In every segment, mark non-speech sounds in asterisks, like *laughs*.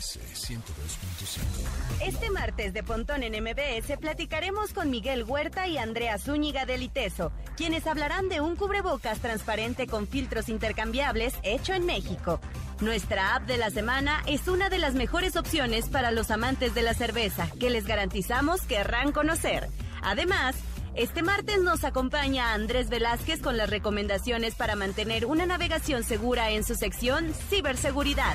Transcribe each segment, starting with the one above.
MBS 102.5. Este martes de Pontón en MBS platicaremos con Miguel Huerta y Andrea Zúñiga del ITESO, quienes hablarán de un cubrebocas transparente con filtros intercambiables hecho en México. Nuestra app de la semana es una de las mejores opciones para los amantes de la cerveza, que les garantizamos querrán conocer. Además, este martes nos acompaña Andrés Velázquez con las recomendaciones para mantener una navegación segura en su sección Ciberseguridad.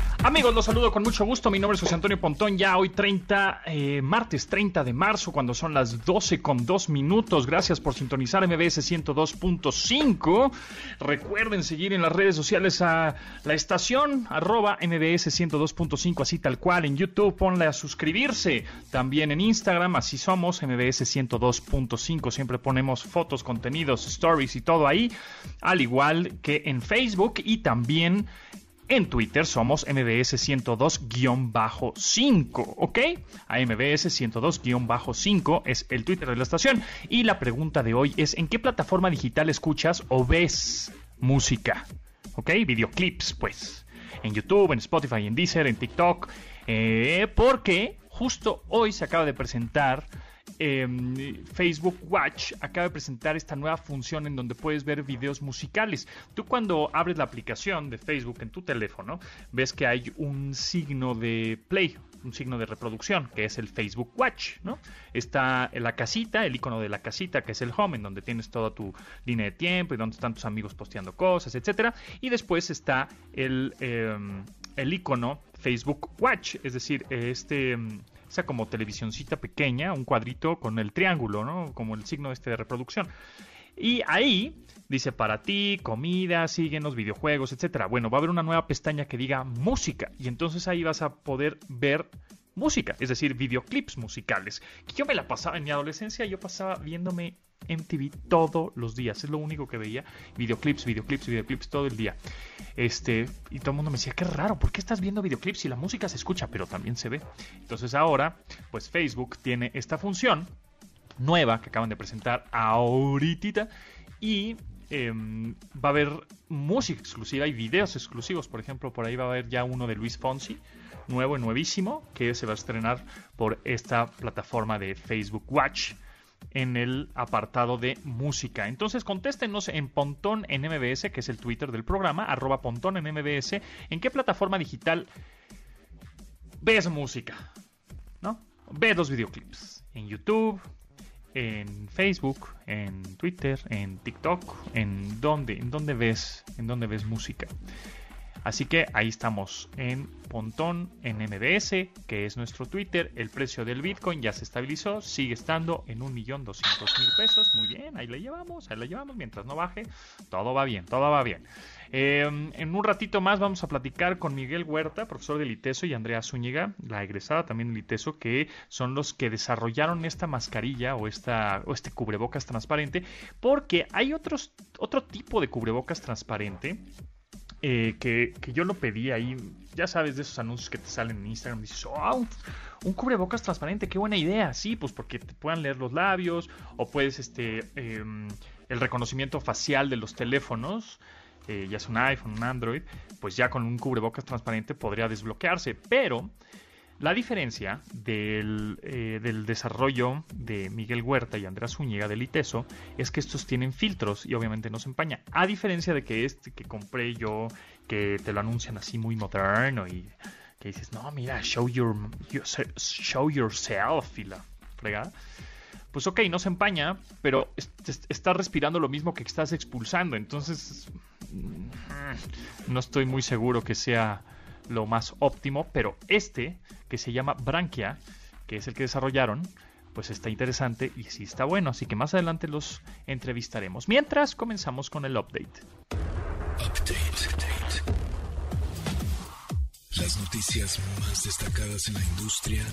Amigos, los saludo con mucho gusto. Mi nombre es José Antonio Pontón. Ya hoy 30, eh, martes 30 de marzo, cuando son las 12 con 2 minutos. Gracias por sintonizar MBS 102.5. Recuerden seguir en las redes sociales a la estación arroba MBS 102.5, así tal cual. En YouTube ponle a suscribirse. También en Instagram, así somos, MBS 102.5. Siempre ponemos fotos, contenidos, stories y todo ahí. Al igual que en Facebook y también en Twitter somos MBS 102-5, ¿ok? A MBS 102-5 es el Twitter de la estación. Y la pregunta de hoy es, ¿en qué plataforma digital escuchas o ves música? ¿Ok? Videoclips, pues. En YouTube, en Spotify, en Deezer, en TikTok. Eh, porque justo hoy se acaba de presentar eh, Facebook Watch acaba de presentar esta nueva función en donde puedes ver videos musicales. Tú cuando abres la aplicación de Facebook en tu teléfono, ves que hay un signo de play, un signo de reproducción, que es el Facebook Watch, ¿no? Está en la casita, el icono de la casita, que es el home, en donde tienes toda tu línea de tiempo y donde están tus amigos posteando cosas, etcétera. Y después está el, eh, el icono Facebook Watch, es decir, este esa como televisioncita pequeña, un cuadrito con el triángulo, ¿no? Como el signo este de reproducción. Y ahí dice para ti, comida, síguenos, videojuegos, etcétera. Bueno, va a haber una nueva pestaña que diga música y entonces ahí vas a poder ver música, es decir, videoclips musicales. Yo me la pasaba en mi adolescencia, yo pasaba viéndome MTV todos los días, es lo único que veía, videoclips, videoclips, videoclips todo el día. Este, y todo el mundo me decía, qué raro, ¿por qué estás viendo videoclips si la música se escucha, pero también se ve? Entonces ahora, pues Facebook tiene esta función nueva que acaban de presentar ahorita y em, va a haber música exclusiva y videos exclusivos. Por ejemplo, por ahí va a haber ya uno de Luis Fonsi, nuevo y nuevísimo, que se va a estrenar por esta plataforma de Facebook Watch en el apartado de música. Entonces contéstenos en Pontón en MBS, que es el Twitter del programa, arroba Pontón en en qué plataforma digital ves música, ¿no? Ves los videoclips en YouTube, en Facebook, en Twitter, en TikTok, en dónde, en dónde ves, en dónde ves música. Así que ahí estamos en Pontón, en MBS, que es nuestro Twitter. El precio del Bitcoin ya se estabilizó, sigue estando en 1.200.000 pesos. Muy bien, ahí le llevamos, ahí le llevamos. Mientras no baje, todo va bien, todo va bien. Eh, en un ratito más vamos a platicar con Miguel Huerta, profesor del ITESO, y Andrea Zúñiga, la egresada también del ITESO, que son los que desarrollaron esta mascarilla o, esta, o este cubrebocas transparente, porque hay otros, otro tipo de cubrebocas transparente eh, que, que, yo lo pedí ahí, ya sabes, de esos anuncios que te salen en Instagram, dices, oh, un, cubrebocas transparente, qué buena idea, sí, pues porque te puedan leer los labios, o puedes, este, eh, el reconocimiento facial de los teléfonos, eh, ya es un iPhone, un Android, pues ya con un cubrebocas transparente podría desbloquearse, pero la diferencia del, eh, del, desarrollo de Miguel Huerta y Andrés Zúñiga del ITESO es que estos tienen filtros y obviamente no se empaña. A diferencia de que este que compré yo, que te lo anuncian así muy moderno y que dices, no, mira, show, your, show yourself y la fregada. Pues ok, no se empaña, pero estás respirando lo mismo que estás expulsando. Entonces, mm, no estoy muy seguro que sea lo más óptimo, pero este, que se llama Branquia, que es el que desarrollaron, pues está interesante y sí está bueno, así que más adelante los entrevistaremos. Mientras comenzamos con el update. Update. Las noticias más destacadas en la industria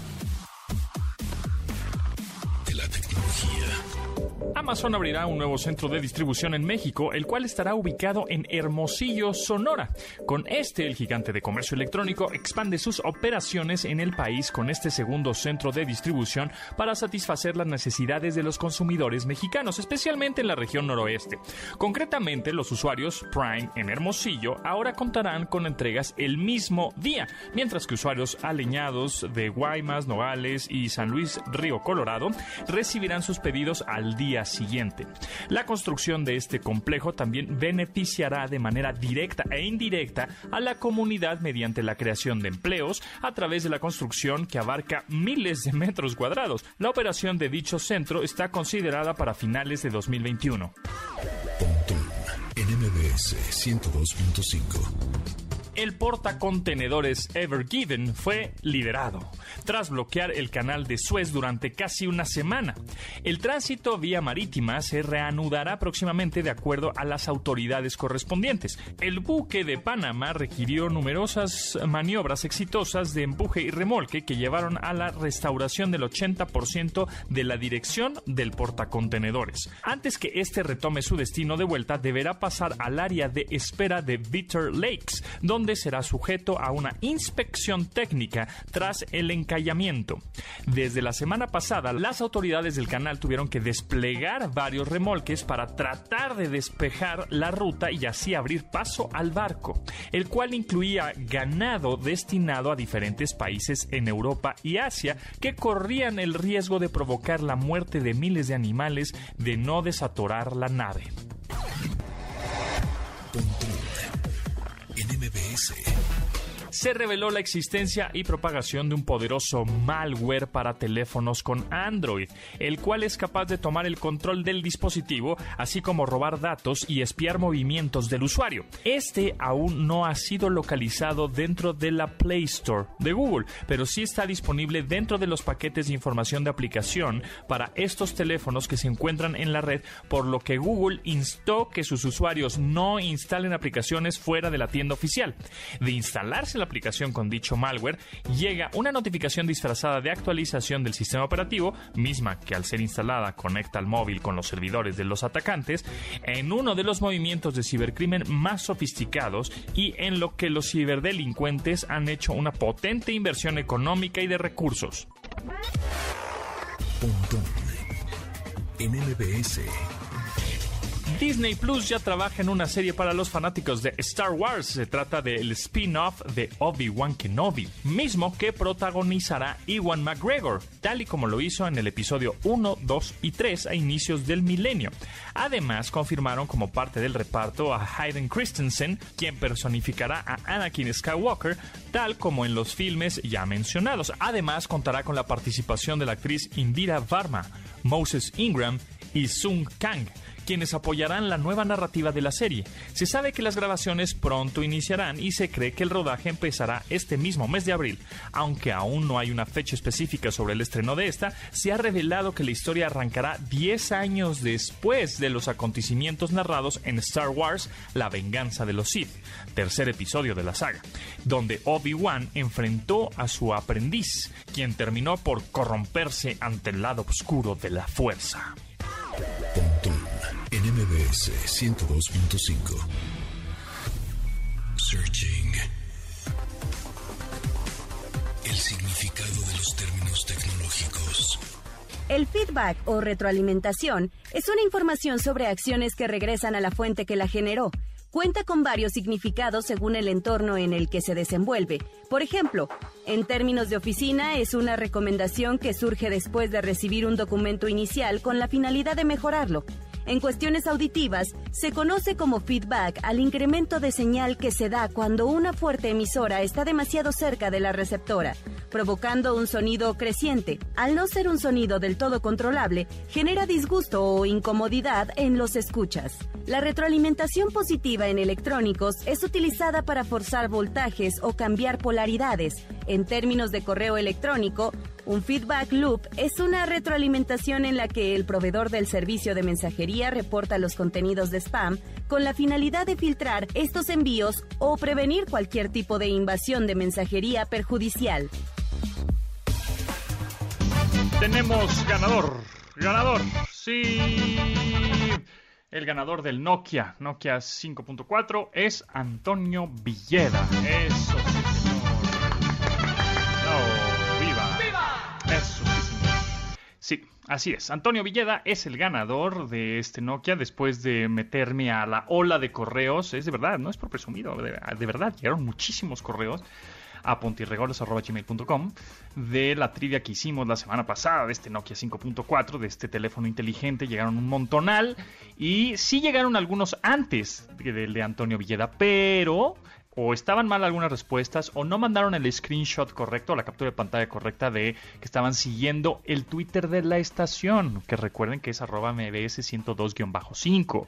Amazon abrirá un nuevo centro de distribución en México, el cual estará ubicado en Hermosillo, Sonora. Con este, el gigante de comercio electrónico expande sus operaciones en el país con este segundo centro de distribución para satisfacer las necesidades de los consumidores mexicanos, especialmente en la región noroeste. Concretamente, los usuarios Prime en Hermosillo ahora contarán con entregas el mismo día, mientras que usuarios aleñados de Guaymas, Nogales y San Luis Río Colorado recibirán sus pedidos al día siguiente. La construcción de este complejo también beneficiará de manera directa e indirecta a la comunidad mediante la creación de empleos a través de la construcción que abarca miles de metros cuadrados. La operación de dicho centro está considerada para finales de 2021. NMBS 102.5 el portacontenedores Ever Given fue liberado tras bloquear el canal de Suez durante casi una semana. El tránsito vía marítima se reanudará próximamente de acuerdo a las autoridades correspondientes. El buque de Panamá requirió numerosas maniobras exitosas de empuje y remolque que llevaron a la restauración del 80% de la dirección del portacontenedores. Antes que este retome su destino de vuelta, deberá pasar al área de espera de Bitter Lakes, donde será sujeto a una inspección técnica tras el encallamiento. Desde la semana pasada, las autoridades del canal tuvieron que desplegar varios remolques para tratar de despejar la ruta y así abrir paso al barco, el cual incluía ganado destinado a diferentes países en Europa y Asia que corrían el riesgo de provocar la muerte de miles de animales de no desatorar la nave. See. Se reveló la existencia y propagación de un poderoso malware para teléfonos con Android, el cual es capaz de tomar el control del dispositivo, así como robar datos y espiar movimientos del usuario. Este aún no ha sido localizado dentro de la Play Store de Google, pero sí está disponible dentro de los paquetes de información de aplicación para estos teléfonos que se encuentran en la red, por lo que Google instó que sus usuarios no instalen aplicaciones fuera de la tienda oficial. De instalarse la aplicación con dicho malware, llega una notificación disfrazada de actualización del sistema operativo, misma que al ser instalada conecta al móvil con los servidores de los atacantes, en uno de los movimientos de cibercrimen más sofisticados y en lo que los ciberdelincuentes han hecho una potente inversión económica y de recursos. Disney Plus ya trabaja en una serie para los fanáticos de Star Wars. Se trata del spin-off de Obi-Wan Kenobi, mismo que protagonizará Ewan McGregor, tal y como lo hizo en el episodio 1, 2 y 3 a inicios del milenio. Además, confirmaron como parte del reparto a Hayden Christensen, quien personificará a Anakin Skywalker, tal como en los filmes ya mencionados. Además, contará con la participación de la actriz Indira Varma, Moses Ingram y Sung Kang quienes apoyarán la nueva narrativa de la serie. Se sabe que las grabaciones pronto iniciarán y se cree que el rodaje empezará este mismo mes de abril. Aunque aún no hay una fecha específica sobre el estreno de esta, se ha revelado que la historia arrancará 10 años después de los acontecimientos narrados en Star Wars La venganza de los Sith, tercer episodio de la saga, donde Obi-Wan enfrentó a su aprendiz, quien terminó por corromperse ante el lado oscuro de la fuerza. NMBS 102.5. Searching. El significado de los términos tecnológicos. El feedback o retroalimentación es una información sobre acciones que regresan a la fuente que la generó cuenta con varios significados según el entorno en el que se desenvuelve. Por ejemplo, en términos de oficina es una recomendación que surge después de recibir un documento inicial con la finalidad de mejorarlo. En cuestiones auditivas, se conoce como feedback al incremento de señal que se da cuando una fuerte emisora está demasiado cerca de la receptora, provocando un sonido creciente. Al no ser un sonido del todo controlable, genera disgusto o incomodidad en los escuchas. La retroalimentación positiva en electrónicos es utilizada para forzar voltajes o cambiar polaridades. En términos de correo electrónico, un feedback loop es una retroalimentación en la que el proveedor del servicio de mensajería reporta los contenidos de spam con la finalidad de filtrar estos envíos o prevenir cualquier tipo de invasión de mensajería perjudicial. Tenemos ganador ganador. Sí. El ganador del Nokia, Nokia 5.4, es Antonio Villeda. Eso señor. Sí, así es. Antonio Villeda es el ganador de este Nokia después de meterme a la ola de correos. Es de verdad, no es por presumido, de, verdad, llegaron muchísimos correos a pontirregolos.gmail.com de la trivia que hicimos la semana pasada de este Nokia 5.4, de este teléfono inteligente. Llegaron un montonal y sí llegaron algunos antes del de Antonio Villeda, pero o estaban mal algunas respuestas o no mandaron el screenshot correcto, la captura de pantalla correcta de que estaban siguiendo el Twitter de la estación, que recuerden que es arroba mbs 102-5.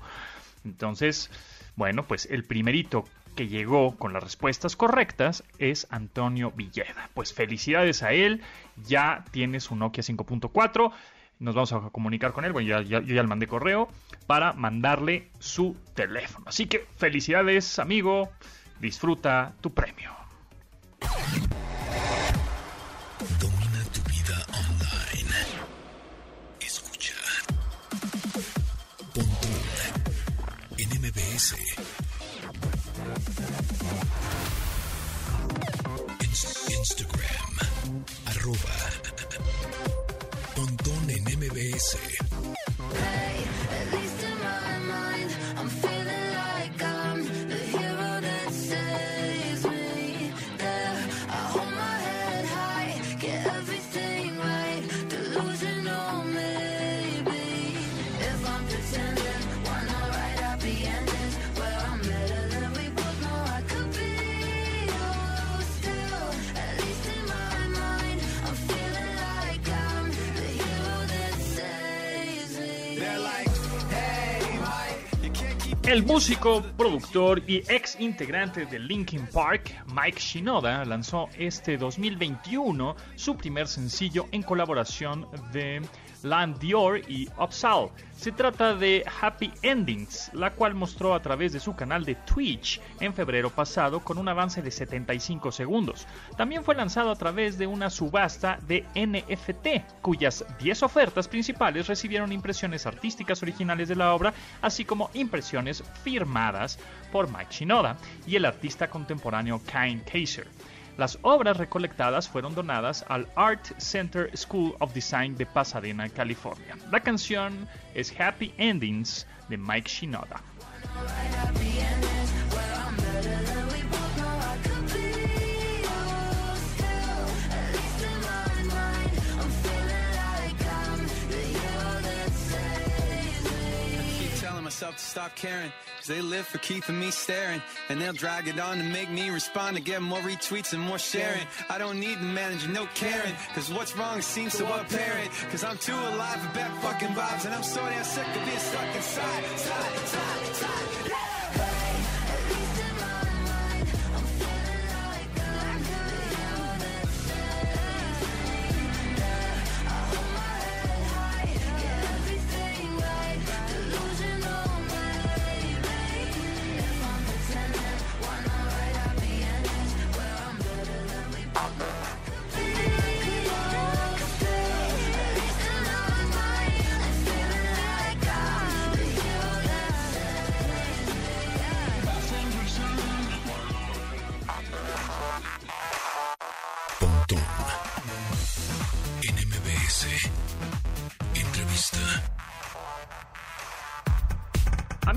Entonces, bueno, pues el primerito que llegó con las respuestas correctas es Antonio Villeda. Pues felicidades a él, ya tiene su Nokia 5.4. Nos vamos a comunicar con él, bueno, ya, ya, yo ya le mandé correo para mandarle su teléfono. Así que felicidades, amigo, disfruta tu premio. Domina tu vida online. Escucha. Pontón en MBS. Ins- Instagram. Arroba. Pontón en MBS. El músico, productor y ex integrante de Linkin Park, Mike Shinoda, lanzó este 2021 su primer sencillo en colaboración de Land Dior y Upsal. Se trata de Happy Endings, la cual mostró a través de su canal de Twitch en febrero pasado con un avance de 75 segundos. También fue lanzado a través de una subasta de NFT, cuyas 10 ofertas principales recibieron impresiones artísticas originales de la obra, así como impresiones firmadas por Mike Shinoda y el artista contemporáneo Kyle Kaiser. Las obras recolectadas fueron donadas al Art Center School of Design de Pasadena, California. La canción es Happy Endings de Mike Shinoda. Myself to stop caring. Cause they live for keeping me staring. And they'll drag it on to make me respond to get more retweets and more sharing. I don't need the manager, no caring. Cause what's wrong seems so apparent. Cause I'm too alive for bad fucking vibes. And I'm so damn sick of being stuck inside. Side, side, side.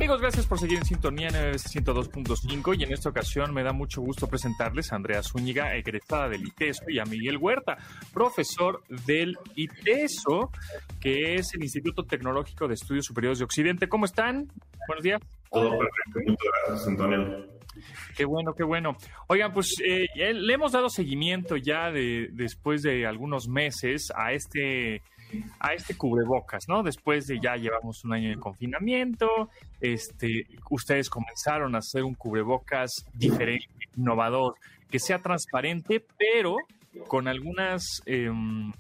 Amigos, gracias por seguir en sintonía en MBS 102.5 y en esta ocasión me da mucho gusto presentarles a Andrea Zúñiga, egresada del ITESO, y a Miguel Huerta, profesor del ITESO, que es el Instituto Tecnológico de Estudios Superiores de Occidente. ¿Cómo están? Buenos días. Todo perfecto. Muchas gracias, Antonio. Qué bueno, qué bueno. Oigan, pues eh, le hemos dado seguimiento ya de, después de algunos meses a este a este cubrebocas, ¿no? Después de ya llevamos un año de confinamiento, este, ustedes comenzaron a hacer un cubrebocas diferente, innovador, que sea transparente, pero con algunas, em,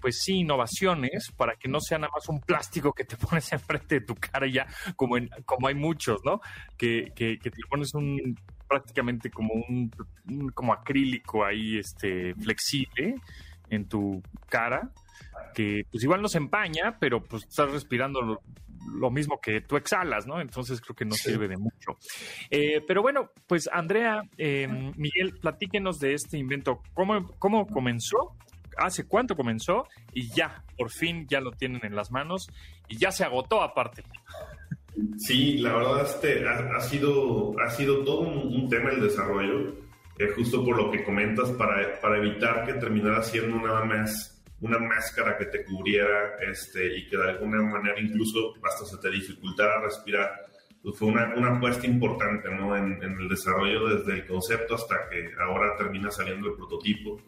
pues sí, innovaciones para que no sea nada más un plástico que te *laughs* pones enfrente de tu cara ya, como, en, como hay muchos, ¿no? Que, que, te pones un prácticamente como un, un como acrílico ahí, este, flexible en tu cara que pues igual no se empaña, pero pues estás respirando lo, lo mismo que tú exhalas, ¿no? Entonces creo que no sirve de mucho. Eh, pero bueno, pues Andrea, eh, Miguel, platíquenos de este invento. ¿Cómo, ¿Cómo comenzó? ¿Hace cuánto comenzó? Y ya, por fin ya lo tienen en las manos y ya se agotó aparte. Sí, la verdad este, ha, ha sido, ha sido todo un, un tema el desarrollo, eh, justo por lo que comentas, para, para evitar que terminara siendo nada más una máscara que te cubriera este, y que de alguna manera incluso hasta se te dificultara respirar. Pues fue una, una apuesta importante ¿no? en, en el desarrollo desde el concepto hasta que ahora termina saliendo el prototipo.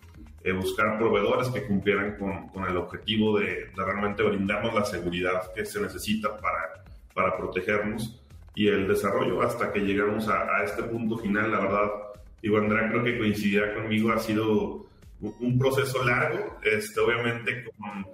Eh, buscar proveedores que cumplieran con, con el objetivo de, de realmente brindarnos la seguridad que se necesita para, para protegernos y el desarrollo hasta que llegamos a, a este punto final. La verdad, digo, Andrea creo que coincidirá conmigo, ha sido un- proceso largo, este, obviamente con,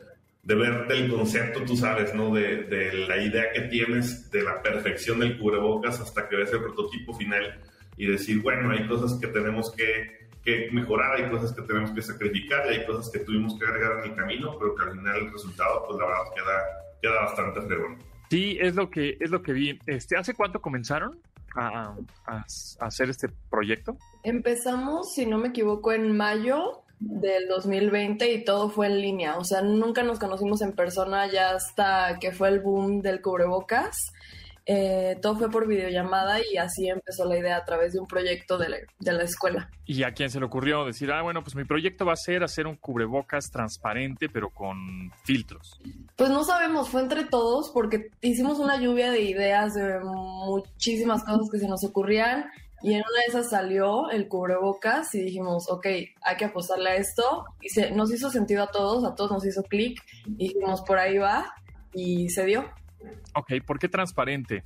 de ver del concepto, tú sabes, ¿no? De, de la idea que tienes de la perfección del cubrebocas hasta que ves el prototipo final y decir, bueno, hay cosas que tenemos que, que mejorar, hay cosas que tenemos que sacrificar y hay cosas que tuvimos que agregar en el camino, pero que al final el resultado, pues la verdad queda, queda bastante fregón. Sí, es lo que, es lo que vi. Este, ¿Hace cuánto comenzaron a, a- a hacer este proyecto? Empezamos, si no me equivoco, en mayo del 2020 y todo fue en línea. O sea, nunca nos conocimos en persona ya hasta que fue el boom del cubrebocas. Eh, todo fue por videollamada y así empezó la idea a través de un proyecto de la, de la escuela. ¿Y a quién se le ocurrió decir, ah, bueno, pues mi proyecto va a ser hacer un cubrebocas transparente, pero con filtros? Pues no sabemos, fue entre todos porque hicimos una lluvia de ideas de muchísimas cosas que se nos ocurrían y en una de esas salió el cubrebocas y dijimos, ok, hay que apostarle a esto y se, nos hizo sentido a todos, a todos nos hizo clic dijimos, por ahí va y se dio. Ok, ¿por qué transparente?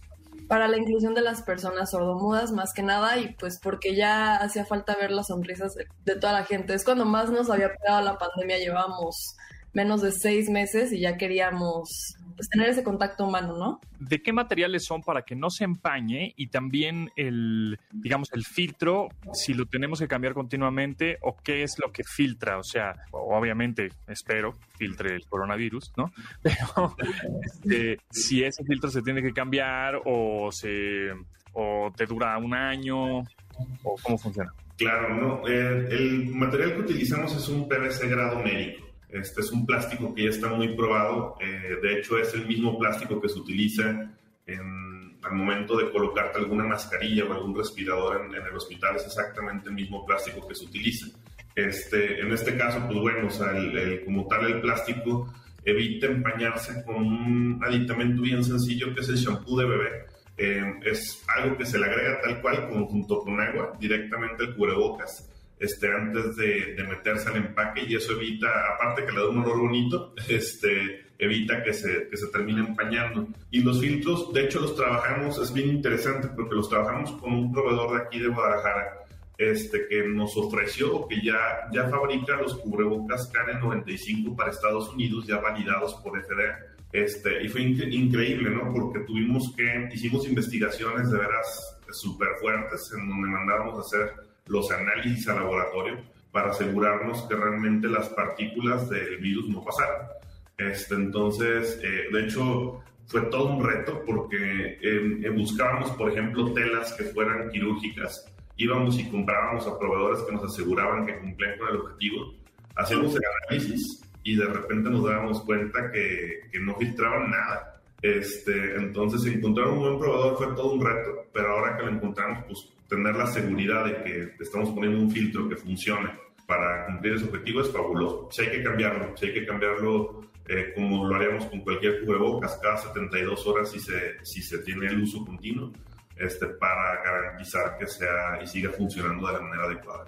Para la inclusión de las personas sordomudas más que nada y pues porque ya hacía falta ver las sonrisas de, de toda la gente. Es cuando más nos había pegado la pandemia, llevamos menos de seis meses y ya queríamos pues, tener ese contacto humano, ¿no? ¿De qué materiales son para que no se empañe y también el, digamos, el filtro, si lo tenemos que cambiar continuamente o qué es lo que filtra? O sea, obviamente, espero, filtre el coronavirus, ¿no? *laughs* Pero este, si ese filtro se tiene que cambiar o, se, o te dura un año o cómo funciona. Claro, no. Eh, el material que utilizamos es un PVC grado médico. Este es un plástico que ya está muy probado. eh, de hecho, es el mismo plástico que se utiliza en, al momento de colocarte alguna mascarilla o algún respirador en, en el hospital. Es exactamente el mismo plástico que se utiliza. Este, en este caso, pues bueno, o sea, el- el- como tal el plástico evita empañarse con un aditamento bien sencillo que es el shampoo de bebé. Eh, es algo que se le agrega tal cual, como junto con agua, directamente al cubrebocas, este, antes de, de meterse al empaque y eso evita, aparte que le da un olor bonito, *laughs* este, evita que se, que se termine empañando. Y los filtros, de hecho, los trabajamos, es bien interesante porque los trabajamos con un proveedor de aquí de Guadalajara, este, que nos ofreció que ya, ya fabrica los cubrebocas KN95 para Estados Unidos, ya validados por FDA. Este, y fue incre- increíble, ¿no? Porque tuvimos que, hicimos investigaciones de veras súper fuertes en donde mandábamos a hacer los análisis al laboratorio para asegurarnos que realmente las partículas del virus no pasaran. Este, entonces, eh, de hecho, fue todo un reto porque eh, eh, buscábamos, por ejemplo, telas que fueran quirúrgicas, íbamos y comprábamos a proveedores que nos aseguraban que cumplían con el objetivo, hacíamos el análisis y de repente nos dábamos cuenta que, que no filtraban nada. Este, entonces, encontrar un buen proveedor fue todo un reto, pero ahora que lo encontramos, pues tener la seguridad de que estamos poniendo un filtro que funcione para cumplir ese objetivo es fabuloso. Si hay que cambiarlo, si hay que cambiarlo eh, como lo haríamos con cualquier cubrebocas cada 72 horas si se, si se tiene el uso continuo, este, para garantizar que sea y siga funcionando de la manera adecuada.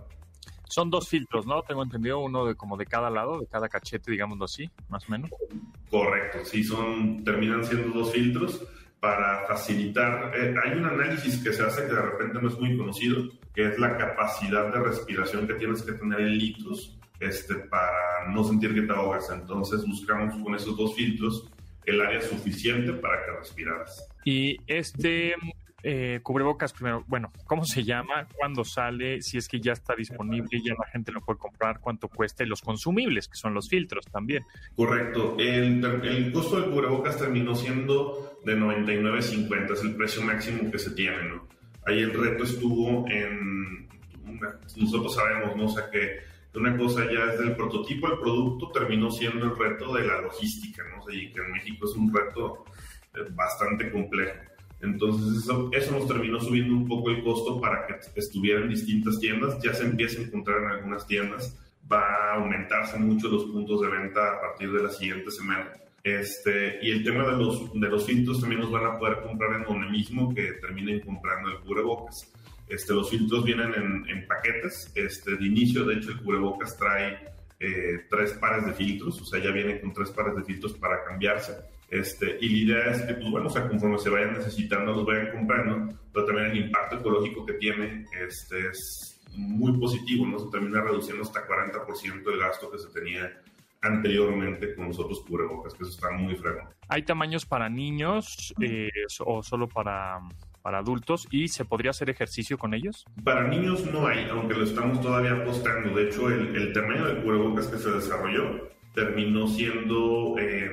Son dos filtros, ¿no? Tengo entendido uno de como de cada lado, de cada cachete, digámoslo así, más o menos. Correcto, sí, son, terminan siendo dos filtros para facilitar. eh, hay un análisis que se hace que de repente no es muy conocido, que es la capacidad de respiración que tienes que tener en litros este, para no sentir que te ahogas. Entonces buscamos con esos dos filtros el área suficiente para que respiraras. Y este, eh, cubrebocas primero, bueno, ¿cómo se llama? ¿Cuándo sale? Si es que ya está disponible, ya la gente lo puede comprar, cuánto cuesta y los consumibles, que son los filtros también. Correcto. El, costo del cubrebocas terminó siendo de 99.50, es el precio máximo que se tiene, ¿no? Ahí el reto estuvo en, nosotros sabemos, ¿no? O sea, que una cosa ya es del prototipo al producto, terminó siendo el reto de la logística, ¿no? O sea, y que en México es un reto eh, bastante complejo. Entonces eso, eso nos terminó subiendo un poco el costo para que estuviera en distintas tiendas. Ya se empieza a encontrar en algunas tiendas. Va a aumentarse mucho los puntos de venta a partir de la siguiente semana. Este, y el tema de los, de los filtros también los van a poder comprar en donde mismo que terminen comprando el cubrebocas. Este, los filtros vienen en, en paquetes. Este, de inicio, de hecho, el cubrebocas trae eh, tres pares de filtros, o sea, ya viene con tres pares de filtros para cambiarse. Este, y la idea es que, pues bueno, o sea, conforme se vayan necesitando, los vayan comprando, pero también el impacto ecológico que tiene este, es muy positivo, ¿no? Se termina reduciendo hasta 40% el gasto que se tenía anteriormente con los otros cubrebocas, que eso está muy fregón. ¿Hay tamaños para niños eh, o solo para, para adultos y se podría hacer ejercicio con ellos? Para niños no hay, aunque lo estamos todavía apostando. De hecho, el, el tamaño del cubrebocas que se desarrolló terminó siendo... eh,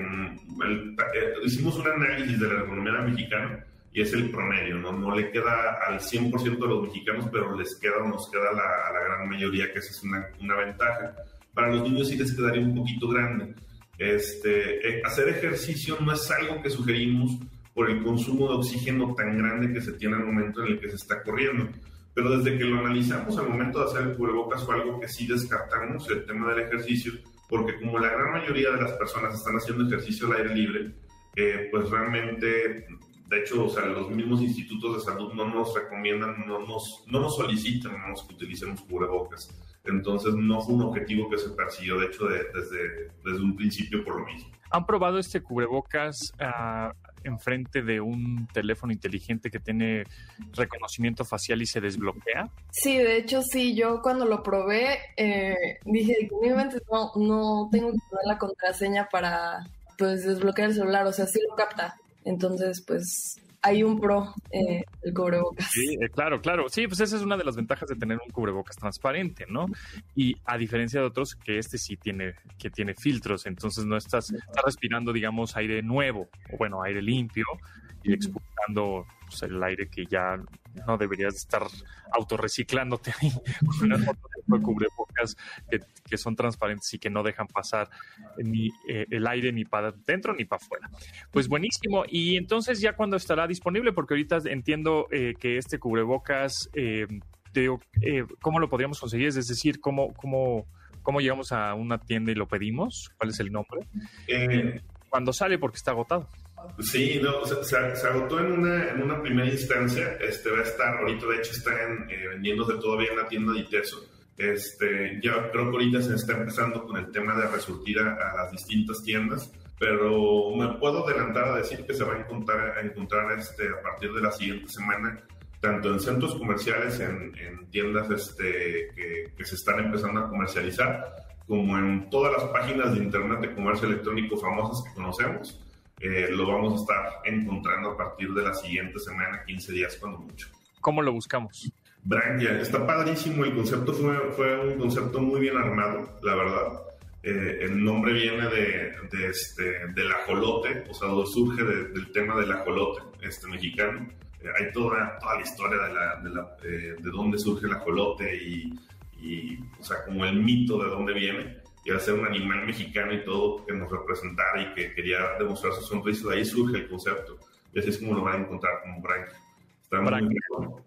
el- eh, hicimos un análisis de la economía mexicana y es el promedio, ¿no? No le queda al 100% de los mexicanos, pero les queda o nos queda la, a la gran mayoría, que esa es una, una ventaja. Para los niños sí les quedaría un poquito grande. Este, eh, hacer ejercicio no es algo que sugerimos por el consumo de oxígeno tan grande que se tiene al momento en el que se está corriendo. Pero desde que lo analizamos al momento de hacer el cubrebocas fue algo que sí descartamos, el tema del ejercicio, porque como la gran mayoría de las personas están haciendo ejercicio al aire libre, eh, pues realmente, de hecho, o sea, los mismos institutos de salud no nos recomiendan, no nos, no nos solicitan no nos que utilicemos cubrebocas. Entonces no fue un objetivo que se persiguió, de hecho, de- desde, desde un principio por lo mismo. ¿Han probado este cubrebocas ah, enfrente de un teléfono inteligente que tiene reconocimiento facial y se desbloquea? Sí, de hecho sí, yo cuando lo probé eh, dije, no, no tengo que poner la contraseña para pues desbloquear el celular, o sea, sí lo capta. Entonces, pues hay un pro eh, el cubrebocas. Sí, eh, claro, claro. Sí, pues esa es una de las ventajas de tener un cubrebocas transparente, ¿no? Y a diferencia de otros, que este sí tiene, que tiene filtros, entonces no estás, estás respirando, digamos, aire nuevo, o bueno, aire limpio, y expulsando pues, el aire que ya no deberías estar autorreciclándote ahí con tipo de cubrebocas que, que son transparentes y que no dejan pasar ni eh, el aire ni para dentro ni para afuera. Pues buenísimo. Y entonces ya cuando estará disponible, porque ahorita entiendo eh, que este cubrebocas, eh, digo, eh, ¿cómo lo podríamos conseguir? Es decir, ¿cómo, cómo, ¿cómo llegamos a una tienda y lo pedimos? ¿Cuál es el nombre? Cuando sale porque está agotado. Sí, no, se, se- se agotó en una, en una primera instancia. Este va a estar, ahorita de hecho está eh, vendiéndose todavía en la tienda de Iteso. Este, ya creo que ahorita se está empezando con el tema de resurtir a, a las distintas tiendas, pero me puedo adelantar a decir que se va a encontrar, a encontrar este, a partir de la siguiente semana, tanto en centros comerciales, en, en tiendas este, que, que se están empezando a comercializar, como en todas las páginas de internet de comercio electrónico famosas que conocemos. Eh, lo vamos a estar encontrando a partir de la siguiente semana, 15 días cuando mucho. ¿Cómo lo buscamos? Brangia, está padrísimo, el concepto fue, fue un concepto muy bien armado, la verdad. Eh, el nombre viene de, de este, del ajolote, o sea, surge de- del tema del ajolote este, mexicano. Eh, hay toda, toda la historia de, la, de, la, eh, de dónde surge el ajolote y, y, o sea, como el mito de dónde viene. Y al ser un animal mexicano y todo que nos representara y que quería demostrar su sonrisa, de ahí surge el concepto. Y así es como lo van a encontrar como Brangia. Está muy Branquia. bueno.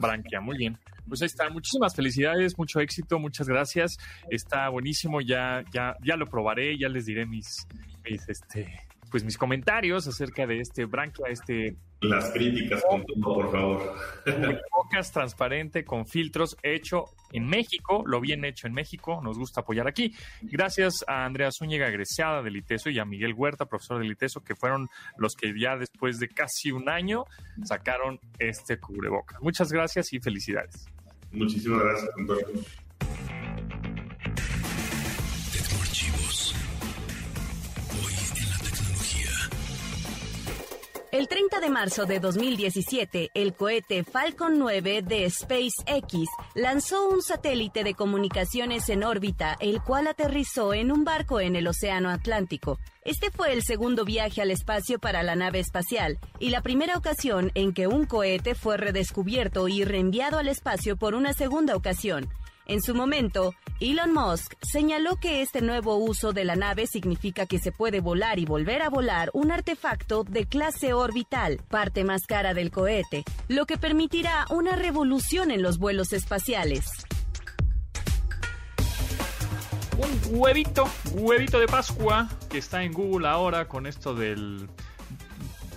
Branquia, muy bien. Pues ahí está. Muchísimas felicidades, mucho éxito, muchas gracias. Está buenísimo, ya, ya, ya lo probaré, ya les diré mis, mis este, pues mis comentarios acerca de este Branquia, este Las críticas, con todo, por favor. Cubrebocas transparente con filtros hecho en México, lo bien hecho en México, nos gusta apoyar aquí. Gracias a Andrea Zúñiga, egresada del ITESO, y a Miguel Huerta, profesor del ITESO, que fueron los que ya después de casi un año sacaron este cubrebocas. Muchas gracias y felicidades. Muchísimas gracias, Antonio. El 30 de marzo de 2017, el cohete Falcon 9 de SpaceX lanzó un satélite de comunicaciones en órbita, el cual aterrizó en un barco en el Océano Atlántico. Este fue el segundo viaje al espacio para la nave espacial y la primera ocasión en que un cohete fue redescubierto y reenviado al espacio por una segunda ocasión. En su momento, Elon Musk señaló que este nuevo uso de la nave significa que se puede volar y volver a volar un artefacto de clase orbital, parte más cara del cohete, lo que permitirá una revolución en los vuelos espaciales. Un huevito, huevito de Pascua que está en Google ahora con esto del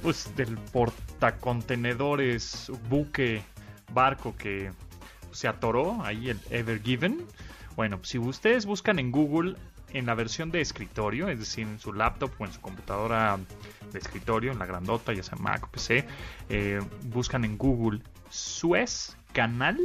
pues del portacontenedores buque barco que se atoró ahí el Ever Given. Bueno, si ustedes buscan en Google en la versión de escritorio, es decir, en su laptop o en su computadora de escritorio, en la grandota, ya sea Mac o PC, eh, buscan en Google Suez Canal,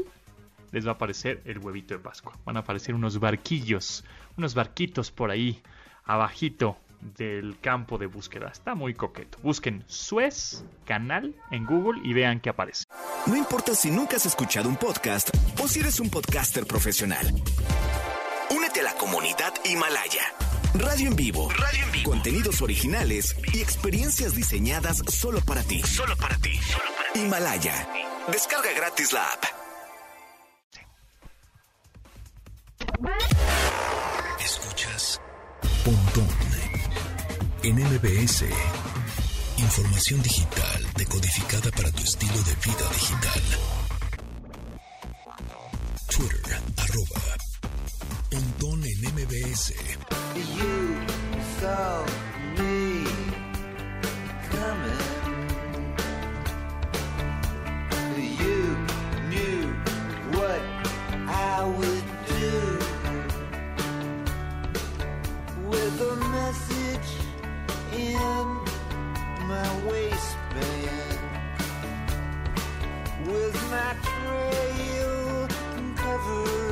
les va a aparecer el huevito de Pascua. Van a aparecer unos barquillos, unos barquitos por ahí, abajito del campo de búsqueda. Está muy coqueto. Busquen Suez Canal en Google y vean qué aparece. No importa si nunca has escuchado un podcast o si eres un podcaster profesional. Únete a la comunidad Himalaya. Radio en vivo. Radio en vivo. Contenidos originales y experiencias diseñadas solo para ti. Solo para ti. Solo para ti. Himalaya. Descarga gratis la app. En MBS. Información digital decodificada para tu estilo de vida digital. Twitter, arroba Pontón en MBS. Waistband. With my trail covered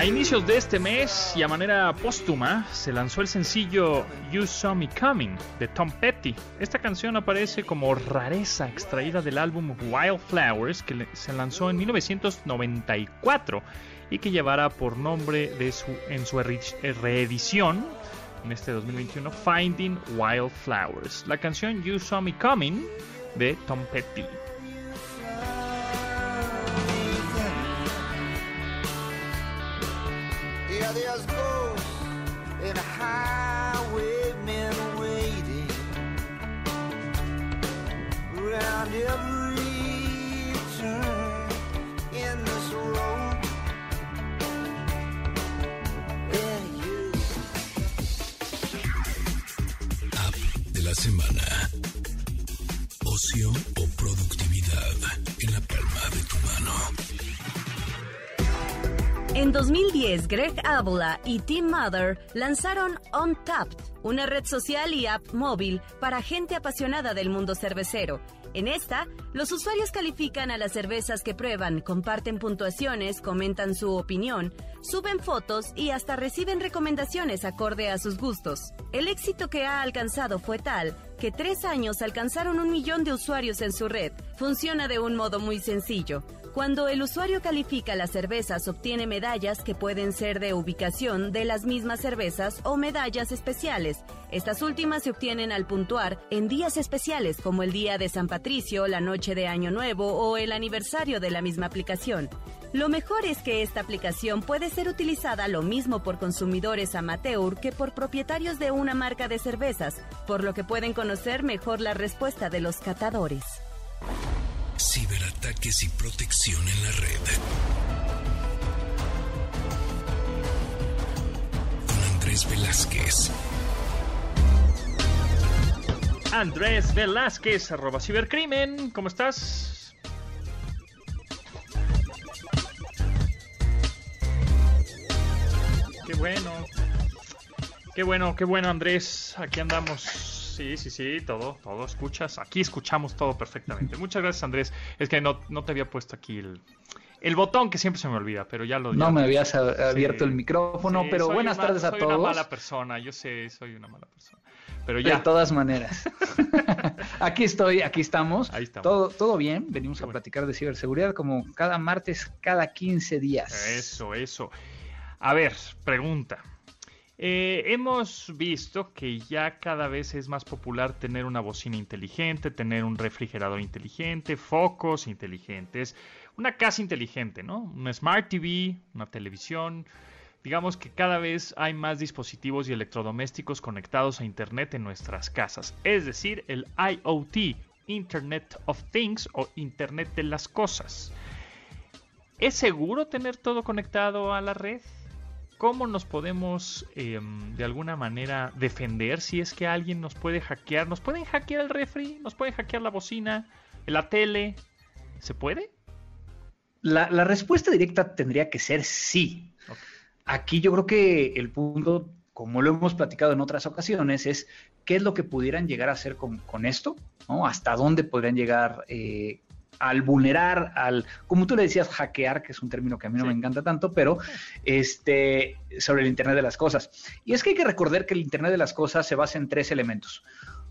A inicios de este mes y a manera póstuma se lanzó el sencillo You Saw Me Coming de Tom Petty. Esta canción aparece como rareza extraída del álbum Wildflowers que se lanzó en 1994 y que llevará por nombre de su, en su re- reedición en este 2021 Finding Wildflowers. La canción You Saw Me Coming de Tom Petty. O productividad en la palma de tu mano. En 2010, Greg Abola y Team Mother lanzaron Untapped, una red social y app móvil para gente apasionada del mundo cervecero. En esta, los usuarios califican a las cervezas que prueban, comparten puntuaciones, comentan su opinión, suben fotos y hasta reciben recomendaciones acorde a sus gustos. El éxito que ha alcanzado fue tal que tres años alcanzaron un millón de usuarios en su red. Funciona de un modo muy sencillo. Cuando el usuario califica las cervezas, obtiene medallas que pueden ser de ubicación de las mismas cervezas o medallas especiales. Estas últimas se obtienen al puntuar en días especiales como el Día de San Patricio, la Noche de Año Nuevo o el aniversario de la misma aplicación. Lo mejor es que esta aplicación puede ser utilizada lo mismo por consumidores amateur que por propietarios de una marca de cervezas, por lo que pueden conocer mejor la respuesta de los catadores. Ciberataques y protección en la red. Con Andrés Velázquez. Andrés Velázquez, arroba cibercrimen, ¿cómo estás? Qué bueno. Qué bueno, qué bueno Andrés, aquí andamos. Sí, sí, sí, todo, todo escuchas. Aquí escuchamos todo perfectamente. Muchas gracias Andrés. Es que no, no te había puesto aquí el, El botón que siempre se me olvida, pero ya lo No ya- me habías abierto Sí. el micrófono, Sí, pero soy buenas una- tardes a soy todos. una mala persona, yo sé, soy una mala persona. Pero De ya, todas maneras. *laughs* aquí estoy, aquí estamos. Ahí estamos. Todo, todo bien. Venimos Qué a bueno. platicar de ciberseguridad como cada martes, cada 15 días. Eso, eso. A ver, pregunta. Eh, hemos visto que ya cada vez es más popular tener una bocina inteligente, tener un refrigerador inteligente, focos inteligentes, una casa inteligente, ¿no? Una Smart TV, una televisión. Digamos que cada vez hay más dispositivos y electrodomésticos conectados a Internet en nuestras casas. Es decir, el IoT, Internet of Things o Internet de las Cosas. ¿Es seguro tener todo conectado a la red? ¿Cómo nos podemos em, de alguna manera defender si es que alguien nos puede hackear? ¿Nos pueden hackear el refri? ¿Nos pueden hackear la bocina? ¿La tele? ¿Se puede? La, la respuesta directa tendría que ser sí. Aquí yo creo que el punto, como lo hemos platicado en otras ocasiones, es qué es lo que pudieran llegar a hacer con, con esto, ¿no? Hasta dónde podrían llegar eh, al vulnerar, al, como tú le decías, hackear, que es un término que a mí no Sí. me encanta tanto, pero este, sobre el Internet de las Cosas. Y es que hay que recordar que el Internet de las Cosas se basa en tres elementos.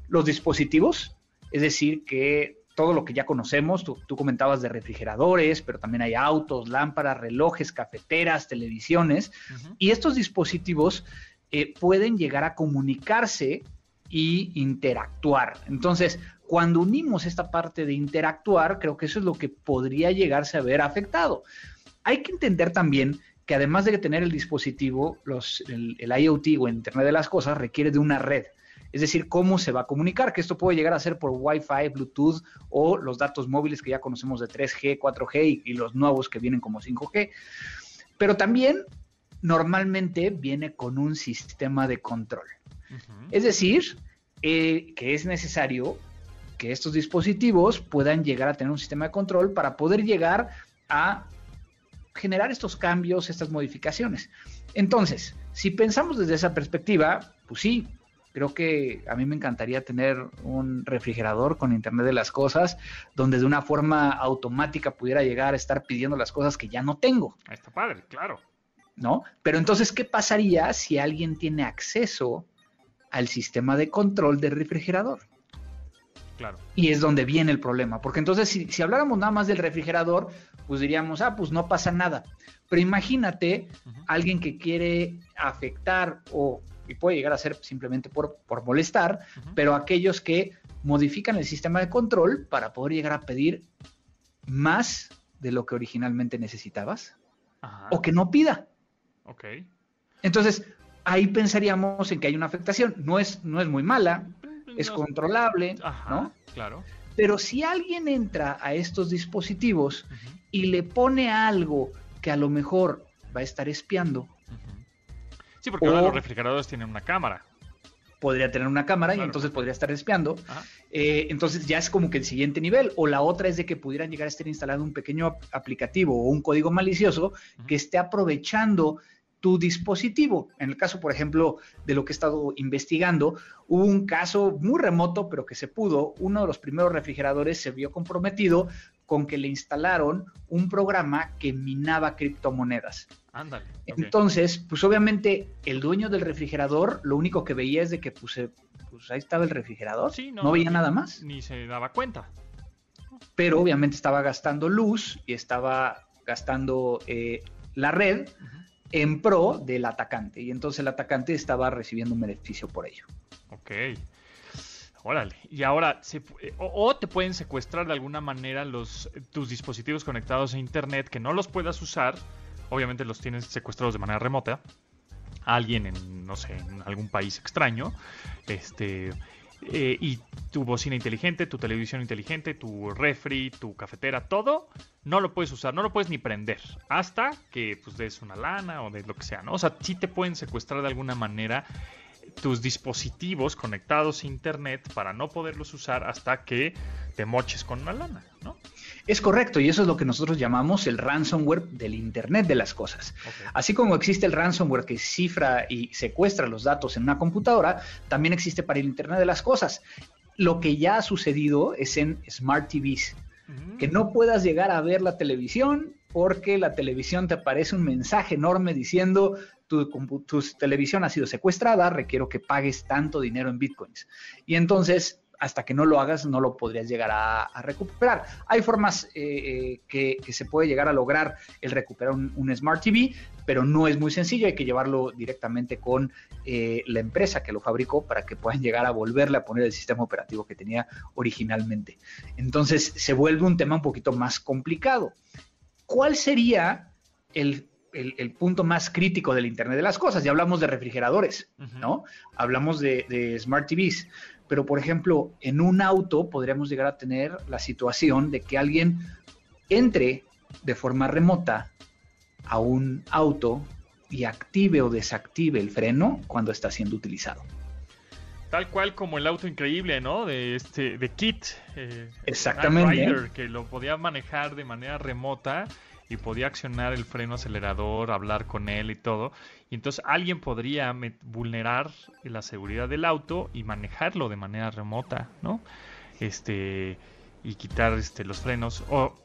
Los dispositivos, es decir, que todo lo que ya conocemos, tú, tú comentabas de refrigeradores, pero también hay autos, lámparas, relojes, cafeteras, televisiones, y estos dispositivos eh, pueden llegar a comunicarse y interactuar. Entonces, cuando unimos esta parte de interactuar, creo que eso es lo que podría llegarse a ver afectado. Hay que entender también que además de tener el dispositivo, los, el, el IoT o el Internet de las Cosas requiere de una red. Es decir, cómo se va a comunicar, que esto puede llegar a ser por Wi-Fi, Bluetooth o los datos móviles que ya conocemos de 3G, 4G y, y los nuevos que vienen como 5G. Pero también normalmente viene con un sistema de control. Es decir, eh, que es necesario que estos dispositivos puedan llegar a tener un sistema de control para poder llegar a generar estos cambios, estas modificaciones. Entonces, si pensamos desde esa perspectiva, pues sí, creo que a mí me encantaría tener un refrigerador con Internet de las Cosas, donde de una forma automática pudiera llegar a estar pidiendo las cosas que ya no tengo. Está padre, claro. ¿no? Pero entonces, ¿qué pasaría si alguien tiene acceso al sistema de control del refrigerador? Claro. Y es donde viene el problema, porque entonces si, si habláramos nada más del refrigerador, pues diríamos, ah, pues no pasa nada. Pero imagínate alguien que quiere afectar o y puede llegar a ser simplemente por, por molestar, pero aquellos que modifican el sistema de control para poder llegar a pedir más de lo que originalmente necesitabas Ajá. o que no pida. Ok. Entonces, ahí pensaríamos en que hay una afectación. No es, no es muy mala, es No- controlable, Ajá, ¿no? claro. Pero si alguien entra a estos dispositivos y le pone algo que a lo mejor va a estar espiando. Sí, porque ahora los refrigeradores tienen una cámara. podría tener una cámara y entonces podría estar espiando. Eh, entonces ya es como que el siguiente nivel. O la otra es de que pudieran llegar a estar instalado un pequeño ap- aplicativo o un código malicioso que esté aprovechando tu dispositivo. En el caso, por ejemplo, de lo que he estado investigando, hubo un caso muy remoto, pero que se pudo. Uno de los primeros refrigeradores se vio comprometido con que le instalaron un programa que minaba criptomonedas. Ándale. Entonces, pues obviamente el dueño del refrigerador lo único que veía es de que pues, eh, pues ahí estaba el refrigerador, Sí, no, veía ni- nada más, Ni se daba cuenta. pero obviamente estaba gastando luz y estaba gastando eh, la red. En pro del atacante y entonces el atacante estaba recibiendo un beneficio por ello. Ok. Órale. Y ahora, eh, o, te pueden secuestrar de alguna manera los, tus dispositivos conectados a Internet que no los puedas usar. Obviamente los tienes secuestrados de manera remota. Alguien en, no sé, en algún país extraño. Este. Eh, y tu bocina inteligente, tu televisión inteligente, tu refri, tu cafetera, todo, no lo puedes usar, no lo puedes ni prender hasta que pues des una lana o de lo que sea, ¿no? O sea, sí te pueden secuestrar de alguna manera tus dispositivos conectados a internet para no poderlos usar hasta que te moches con una lana, ¿no? Es correcto, y eso es lo que nosotros llamamos el ransomware del Internet de las cosas. Así como existe el ransomware que cifra y secuestra los datos en una computadora, también existe para el Internet de las cosas. Lo que ya ha sucedido es en Smart TVs, que no puedas llegar a ver la televisión porque la televisión te aparece un mensaje enorme diciendo tu televisión ha sido secuestrada, requiero que pagues tanto dinero en bitcoins. Y entonces, hasta que no lo hagas, no lo podrías llegar a, a recuperar. Hay formas eh, eh, que, que se puede llegar a lograr el recuperar un, un Smart TV, pero no es muy sencillo, hay que llevarlo directamente con eh, la empresa que lo fabricó para que puedan llegar a volverle a poner el sistema operativo que tenía originalmente. Entonces se vuelve un tema un poquito más complicado. ¿Cuál sería el, el- el punto más crítico del Internet de las Cosas? Ya hablamos de refrigeradores, ¿no? Hablamos de, de Smart TVs. Pero, por ejemplo, en un auto podríamos llegar a tener la situación de que alguien entre de forma remota a un auto y active o desactive el freno cuando está siendo utilizado. Tal cual como el auto increíble, ¿no? De este, de Kit. eh, Exactamente. Rider, que lo podía manejar de manera remota y podía accionar el freno acelerador, hablar con él y todo. Y entonces alguien podría vulnerar la seguridad del auto y manejarlo de manera remota, ¿no? Este y quitar este los frenos o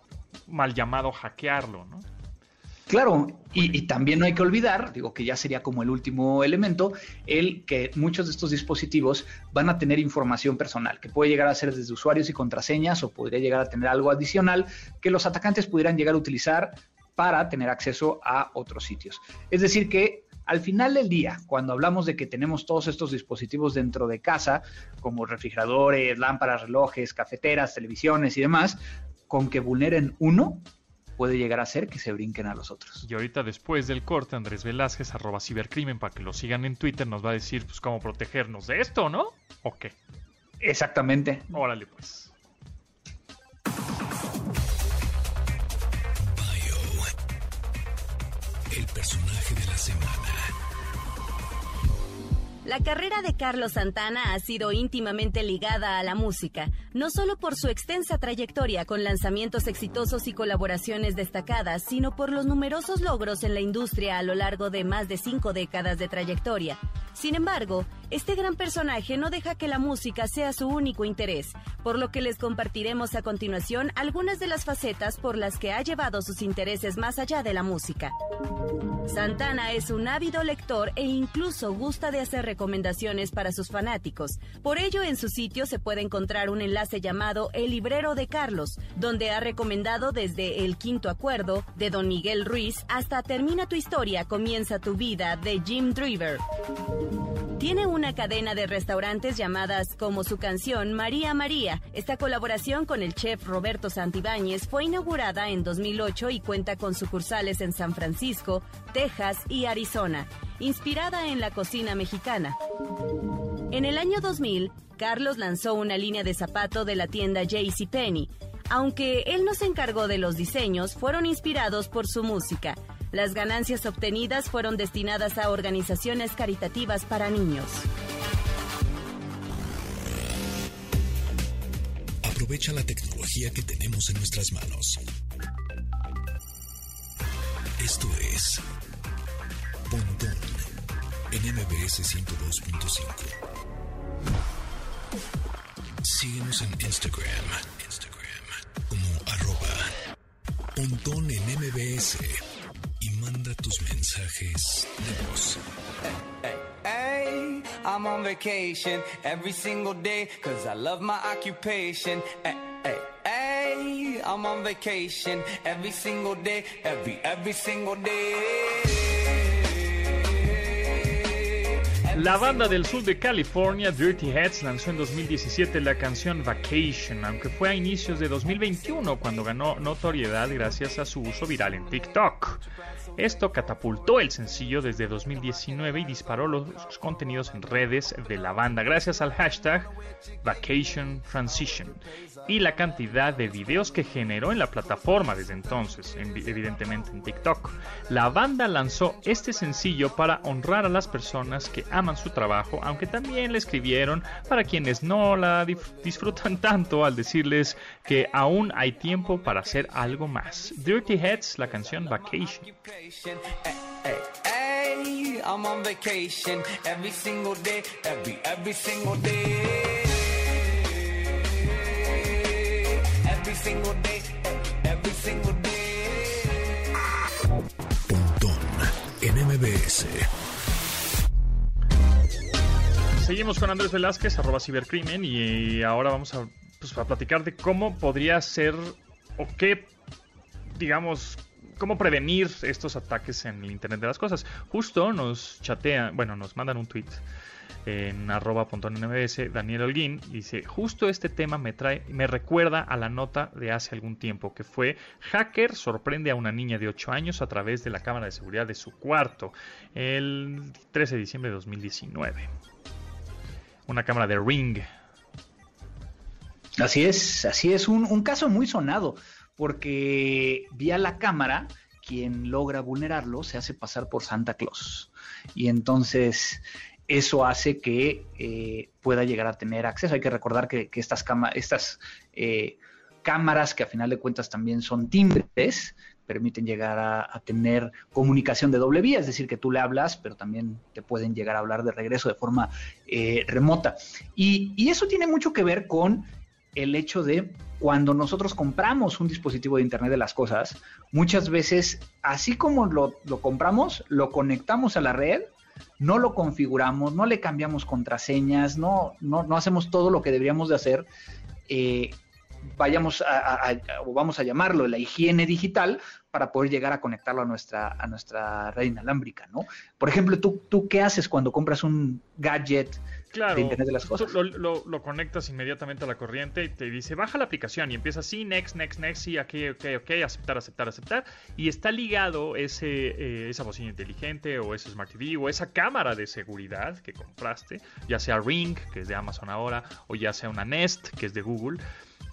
mal llamado hackearlo, ¿no? Claro, y, también no hay que olvidar, digo que ya sería como el último elemento, el que muchos de estos dispositivos van a tener información personal, que puede llegar a ser desde usuarios y contraseñas o podría llegar a tener algo adicional que los atacantes pudieran llegar a utilizar para tener acceso a otros sitios. Es decir, que al final del día, cuando hablamos de que tenemos todos estos dispositivos dentro de casa, como refrigeradores, lámparas, relojes, cafeteras, televisiones y demás, con que vulneren uno, puede llegar a ser que se brinquen a los otros. Y ahorita después del corte, Andrés Velázquez, arroba cibercrimen, para que lo sigan en Twitter, nos va a decir pues cómo protegernos de esto, ¿no? ¿O qué? Exactamente. Órale pues. El personaje de la semana. La carrera de Carlos Santana ha sido íntimamente ligada a la música, no solo por su extensa trayectoria con lanzamientos exitosos y colaboraciones destacadas, sino por los numerosos logros en la industria a lo largo de más de cinco décadas de trayectoria. Sin embargo, este gran personaje no deja que la música sea su único interés, por lo que les compartiremos a continuación algunas de las facetas por las que ha llevado sus intereses más allá de la música. Santana es un ávido lector e incluso gusta de hacer recomendaciones para sus fanáticos. Por ello, en su sitio se puede encontrar un enlace llamado El Librero de Carlos, donde ha recomendado desde El Quinto Acuerdo de Don Miguel Ruiz hasta Termina tu historia, comienza tu vida de Jim Driver. Tiene una cadena de restaurantes llamadas como su canción María María. Esta colaboración con el chef Roberto Santibáñez fue inaugurada en 2008 y cuenta con sucursales en San Francisco, Texas y Arizona, inspirada en la cocina mexicana. En el año 2000, Carlos lanzó una línea de zapato de la tienda JCPenney. Aunque él no se encargó de los diseños, fueron inspirados por su música. Las ganancias obtenidas fueron destinadas a organizaciones caritativas para niños. Aprovecha la tecnología que tenemos en nuestras manos. Esto es Pontón en MBS 102.5. Síguenos en Instagram, Instagram como arroba Pontón en MBS y manda tus mensajes de voz. Hey, I'm on vacation every single day cause I love my occupation. Hey, hey, hey, I'm on vacation every single day, every, every single day. La banda del sur de California, Dirty Heads, lanzó en 2017 la canción Vacation, aunque fue a inicios de 2021 cuando ganó notoriedad gracias a su uso viral en TikTok. Esto catapultó el sencillo desde 2019 y disparó los contenidos en redes de la banda gracias al hashtag Vacation Transition y la cantidad de videos que generó en la plataforma desde entonces, en- evidentemente en TikTok. La banda lanzó este sencillo para honrar a las personas que aman su trabajo, aunque también le escribieron para quienes no la disfrutan tanto al decirles que aún hay tiempo para hacer algo más. Dirty Heads, la canción Vacation. Hey, hey, hey, I'm on vacation every single day, every, every single day. Every single day, every single day. en MBS. Seguimos con Andrés Velázquez, arroba cibercrimen, y ahora vamos a, pues, a platicar de cómo podría ser o qué, digamos, cómo prevenir estos ataques en el Internet de las Cosas. Justo nos chatean, bueno, nos mandan un tweet en arroba mbs Daniel Holguín, dice, justo este tema me trae, me recuerda a la nota de hace algún tiempo, que fue hacker sorprende a una niña de 8 años a través de la cámara de seguridad de su cuarto, el 13 de diciembre de 2019. Una cámara de Ring. Así es, así es, un caso muy sonado, porque vía la cámara, quien logra vulnerarlo se hace pasar por Santa Claus. Y entonces eso hace que eh, pueda llegar a tener acceso. Hay que recordar que, estas, eh, cámaras, que a final de cuentas también son timbres, permiten llegar a, tener comunicación de doble vía, es decir, que tú le hablas, pero también te pueden llegar a hablar de regreso de forma eh, remota. Y eso tiene mucho que ver con el hecho de cuando nosotros compramos un dispositivo de Internet de las Cosas, muchas veces, así como lo, lo compramos, lo conectamos a la red, no lo configuramos, no le cambiamos contraseñas, no, no, no hacemos todo lo que deberíamos de hacer. eh, vayamos a, o vamos a llamarlo la higiene digital para poder llegar a conectarlo a nuestra, a nuestra red inalámbrica, ¿no? Por ejemplo, ¿tú, ¿tú qué haces cuando compras un gadget Claro, de Internet de las tú Cosas? Lo, lo- lo conectas inmediatamente a la corriente y te dice, baja la aplicación y empieza así, next, next, next, sí, aquí, ok, ok, aceptar, aceptar, aceptar. Y está ligado ese, eh, esa bocina inteligente o ese Smart TV o esa cámara de seguridad que compraste, ya sea Ring, que es de Amazon ahora, o ya sea una Nest, que es de Google.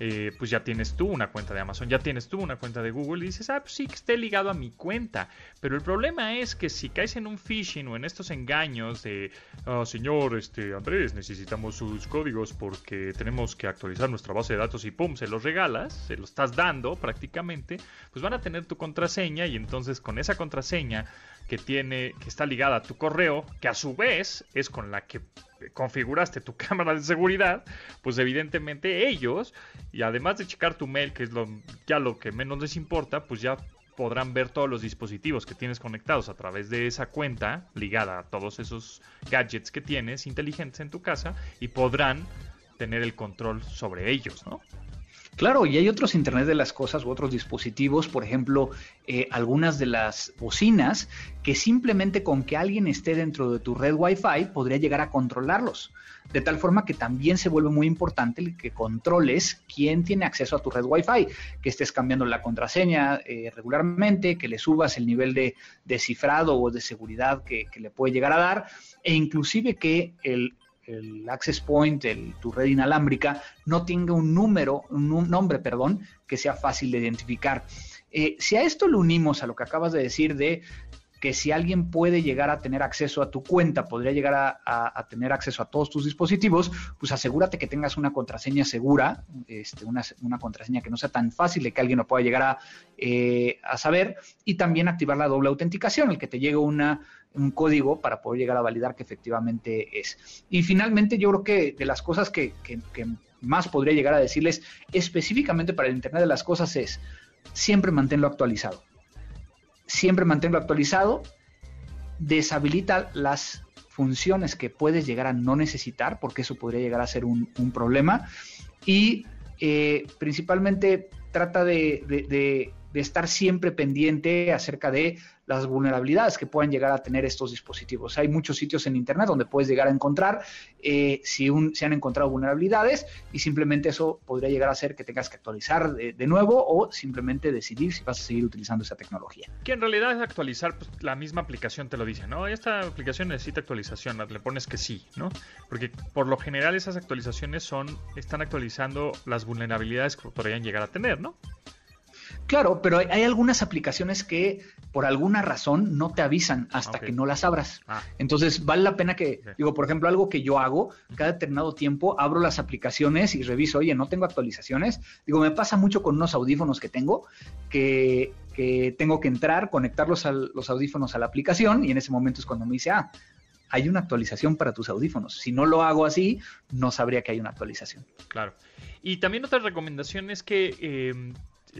Eh, pues ya tienes tú una cuenta de Amazon, ya tienes tú una cuenta de Google y dices, ah, pues sí que esté ligado a mi cuenta. Pero el problema es que si caes en un phishing o en estos engaños de, ah, señor este, Andrés, necesitamos sus códigos porque tenemos que actualizar nuestra base de datos y pum, se los regalas, se los estás dando prácticamente, pues van a tener tu contraseña y entonces con esa contraseña que tiene, que está ligada a tu correo, que a su vez es con la que configuraste tu *laughs* cámara de seguridad, pues evidentemente ellos, y además de checar tu mail, que es lo, ya lo que menos les importa, pues ya podrán ver todos los dispositivos que tienes conectados a través de esa cuenta ligada a todos esos gadgets que tienes inteligentes en tu casa y podrán tener el control sobre ellos, ¿no? Claro, y hay otros Internet de las Cosas u otros dispositivos, por ejemplo, eh, algunas de las bocinas que simplemente con que alguien esté dentro de tu red Wi-Fi podría llegar a controlarlos. De tal forma que también se vuelve muy importante el que controles quién tiene acceso a tu red Wi-Fi, que estés cambiando la contraseña eh, regularmente, que le subas el nivel de, de cifrado o de seguridad que, que le puede llegar a dar, e inclusive que el, el access point, el, tu red inalámbrica, no tenga un número, un, nombre, perdón, que sea fácil de identificar. Eh, si a esto lo unimos a lo que acabas de decir de que si alguien puede llegar a tener acceso a tu cuenta, podría llegar a, tener acceso a todos tus dispositivos, pues asegúrate que tengas una contraseña segura, este, una, una contraseña que no sea tan fácil de que alguien lo pueda llegar a, eh, a saber, y también activar la doble autenticación, el que te llegue una, un código para poder llegar a validar que efectivamente es. Y finalmente yo creo que de las cosas que, que- más podría llegar a decirles específicamente para el Internet de las Cosas es siempre manténlo actualizado. Siempre manténlo actualizado. Deshabilita las funciones que puedes llegar a no necesitar, porque eso podría llegar a ser un, problema. Y eh, principalmente trata de- de estar siempre pendiente acerca de las vulnerabilidades que puedan llegar a tener estos dispositivos. Hay muchos sitios en Internet donde puedes llegar a encontrar eh, si, un- si han encontrado vulnerabilidades y simplemente eso podría llegar a hacer que tengas que actualizar de, de nuevo o simplemente decidir si vas a seguir utilizando esa tecnología. Que en realidad es actualizar, pues la misma aplicación te lo dice, ¿no? Esta aplicación necesita actualización, le pones que sí, ¿no? Porque por lo general esas actualizaciones son, están actualizando las vulnerabilidades que podrían llegar a tener, ¿no? Claro, pero hay algunas aplicaciones que por alguna razón no te avisan hasta que no las abras. Ah, Entonces vale la pena que, digo, por ejemplo, algo que yo hago, cada determinado tiempo abro las aplicaciones y reviso, oye, no tengo actualizaciones. Digo, me pasa mucho con unos audífonos que tengo, que, que tengo que entrar, conectarlos a los audífonos a la aplicación y en ese momento es cuando me dice, ah, hay una actualización para tus audífonos. Si no lo hago así, no sabría que hay una actualización. claro. Y también otra recomendación es que eh,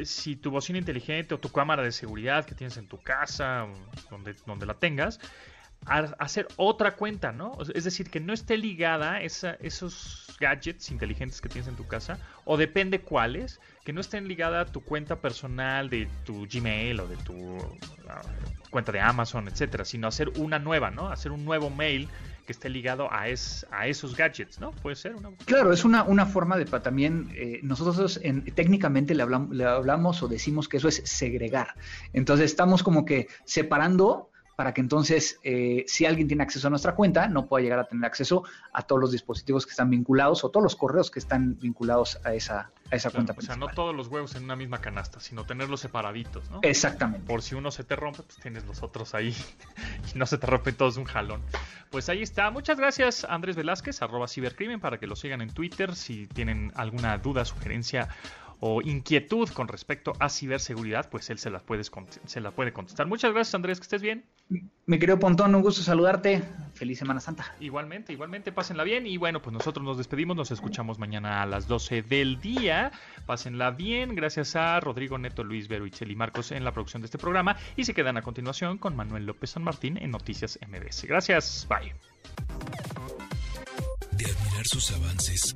si tu bocina inteligente o tu cámara de seguridad que tienes en tu casa, donde, donde la tengas, hacer otra cuenta, ¿no? Es decir, que no esté ligada esa, esos gadgets inteligentes que tienes en tu casa, o depende cuáles, que no estén ligada a tu cuenta personal de tu Gmail o de tu ah, cuenta de Amazon, etcétera, sino hacer una nueva, ¿no? Hacer un nuevo mail que esté ligado a, es, a esos gadgets, ¿no? Puede ser una... Claro, es una, una forma de también, eh, nosotros en- técnicamente le hablamos, le hablamos o decimos que eso es segregar. Entonces estamos como que separando para que entonces eh, si alguien tiene acceso a nuestra cuenta, no pueda llegar a tener acceso a todos los dispositivos que están vinculados o todos los correos que están vinculados a esa, a esa cuenta o sea, no todos los huevos en una misma canasta, sino tenerlos separaditos, ¿no? Exactamente. Por si uno se te rompe, pues tienes los otros ahí *laughs* y no se te rompen todos de un jalón. Pues ahí está. Muchas gracias, Andrés Velázquez, arroba cibercrimen, para que lo sigan en Twitter. Si tienen alguna duda, sugerencia o inquietud con respecto a ciberseguridad, pues él se la, puedes cont- se la puede contestar. Muchas gracias, Andrés, que estés bien. Mi querido Pontón, un gusto saludarte. Feliz Semana Santa. Igualmente, igualmente, pásenla bien. Y bueno, pues nosotros nos despedimos, nos escuchamos mañana a las 12 del día. Pásenla bien. Gracias a Rodrigo Neto, Luis Vero, y Marcos en la producción de este programa. Y se quedan a continuación con Manuel López San Martín en Noticias MBS. Gracias, bye. De admirar sus avances,